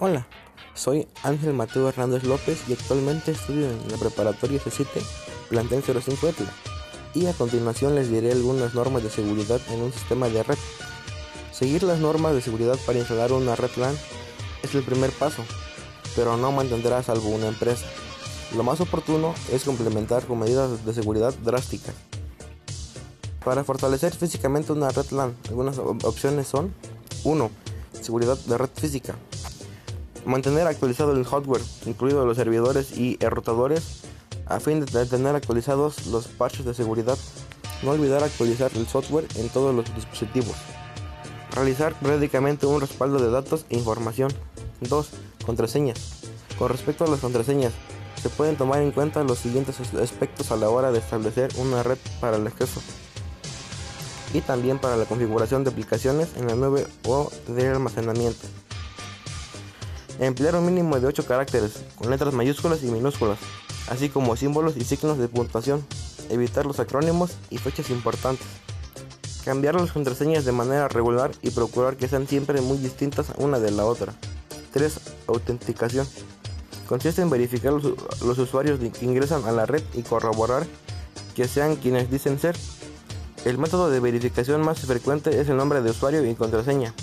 Hola, soy Ángel Mateo Hernández López y actualmente estudio en la preparatoria C7, plantel 05 Etla. Y a continuación les diré algunas normas de seguridad en un sistema de red. Seguir las normas de seguridad para instalar una red LAN es el primer paso, pero no mantendrá salvo una empresa. Lo más oportuno es complementar con medidas de seguridad drásticas. Para fortalecer físicamente una red LAN, algunas opciones son 1. Seguridad de red física. Mantener actualizado el hardware, incluidos los servidores y rotadores, a fin de tener actualizados los parches de seguridad. No olvidar actualizar el software en todos los dispositivos. Realizar periódicamente un respaldo de datos e información. 2. Contraseñas. Con respecto a las contraseñas, se pueden tomar en cuenta los siguientes aspectos a la hora de establecer una red para el acceso y también para la configuración de aplicaciones en la nube o de almacenamiento. Emplear un mínimo de 8 caracteres con letras mayúsculas y minúsculas, así como símbolos y signos de puntuación. Evitar los acrónimos y fechas importantes. Cambiar las contraseñas de manera regular y procurar que sean siempre muy distintas una de la otra. 3. Autenticación. Consiste en verificar los, los usuarios que ingresan a la red y corroborar que sean quienes dicen ser. El método de verificación más frecuente es el nombre de usuario y contraseña,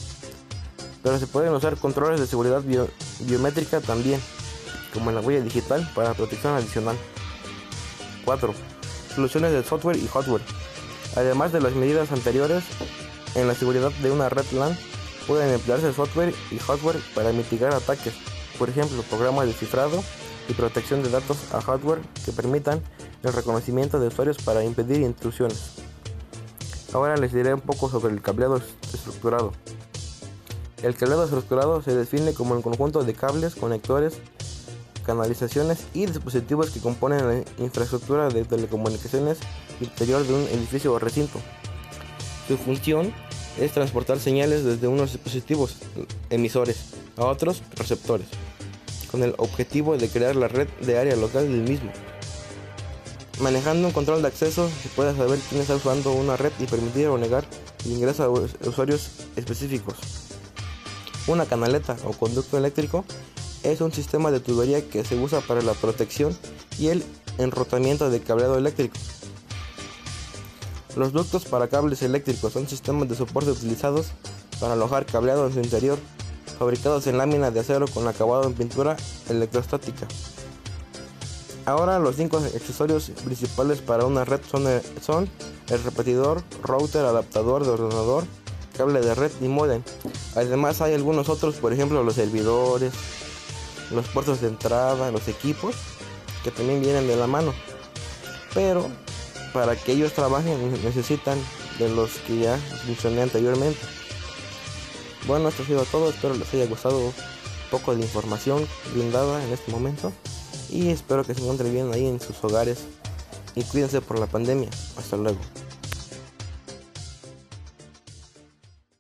pero se pueden usar controles de seguridad biométrica también, como en la huella digital para protección adicional. 4. Soluciones de software y hardware. Además de las medidas anteriores, en la seguridad de una red LAN pueden emplearse software y hardware para mitigar ataques, por ejemplo, programas de cifrado y protección de datos a hardware que permitan el reconocimiento de usuarios para impedir intrusiones. Ahora les diré un poco sobre el cableado estructurado. El cableado estructurado se define como el conjunto de cables, conectores, canalizaciones y dispositivos que componen la infraestructura de telecomunicaciones interior de un edificio o recinto. Su función es transportar señales desde unos dispositivos emisores a otros receptores, con el objetivo de crear la red de área local del mismo. Manejando un control de acceso se puede saber quién está usando una red y permitir o negar el ingreso a usuarios específicos. Una canaleta o conducto eléctrico es un sistema de tubería que se usa para la protección y el enrotamiento de cableado eléctrico. Los ductos para cables eléctricos son sistemas de soporte utilizados para alojar cableado en su interior, fabricados en lámina de acero con acabado en pintura electrostática. Ahora los cinco accesorios principales para una red son el, son el repetidor, router, adaptador de ordenador, cable de red y modem. Además hay algunos otros, por ejemplo los servidores, los puertos de entrada, los equipos, que también vienen de la mano. Pero para que ellos trabajen necesitan de los que ya mencioné anteriormente. Bueno, esto ha sido todo, espero les haya gustado un poco de información brindada en este momento y espero que se encuentren bien ahí en sus hogares y cuídense por la pandemia. Hasta luego.